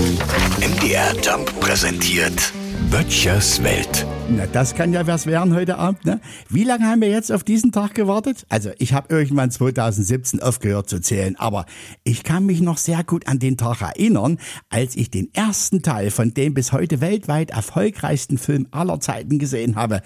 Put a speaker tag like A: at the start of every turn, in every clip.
A: MDR Jump präsentiert Böttchers Welt.
B: Na, das kann ja was werden heute Abend, ne? Wie lange haben wir jetzt auf diesen Tag gewartet? Also, ich habe irgendwann 2017 aufgehört zu zählen, aber ich kann mich noch sehr gut an den Tag erinnern, als ich den ersten Teil von dem bis heute weltweit erfolgreichsten Film aller Zeiten gesehen habe.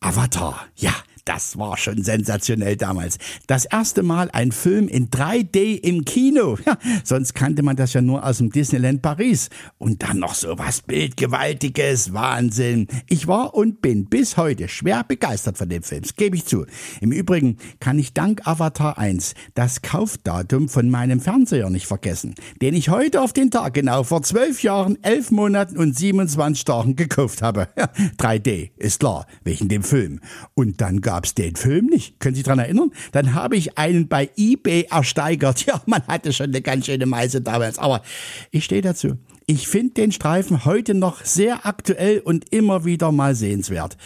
B: Avatar, ja. Das war schon sensationell damals. Das erste Mal ein Film in 3D im Kino. Ja, sonst kannte man das ja nur aus dem Disneyland Paris. Und dann noch so was Bildgewaltiges. Wahnsinn. Ich war und bin bis heute schwer begeistert von dem Film. Gebe ich zu. Im Übrigen kann ich dank Avatar 1 das Kaufdatum von meinem Fernseher nicht vergessen, den ich heute auf den Tag genau vor zwölf Jahren, elf Monaten und 27 Tagen gekauft habe. Ja, 3D, ist klar, wegen dem Film. Und dann gab gab's den Film nicht. Können Sie sich daran erinnern? Dann habe ich einen bei eBay ersteigert. Ja, man hatte schon eine ganz schöne Meise damals. Aber ich stehe dazu. Ich finde den Streifen heute noch sehr aktuell und immer wieder mal sehenswert.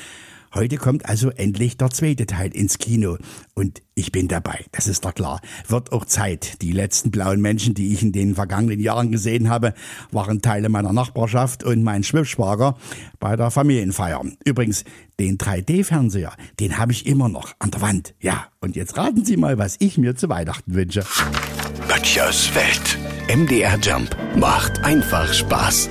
B: Heute kommt also endlich der zweite Teil ins Kino. Und ich bin dabei, das ist doch klar. Wird auch Zeit. Die letzten blauen Menschen, die ich in den vergangenen Jahren gesehen habe, waren Teile meiner Nachbarschaft und mein Schwippschwager bei der Familienfeier. Übrigens, den 3D-Fernseher, den habe ich immer noch an der Wand. Ja, und jetzt raten Sie mal, was ich mir zu Weihnachten wünsche.
A: Böttchers Welt. MDR Jump macht einfach Spaß.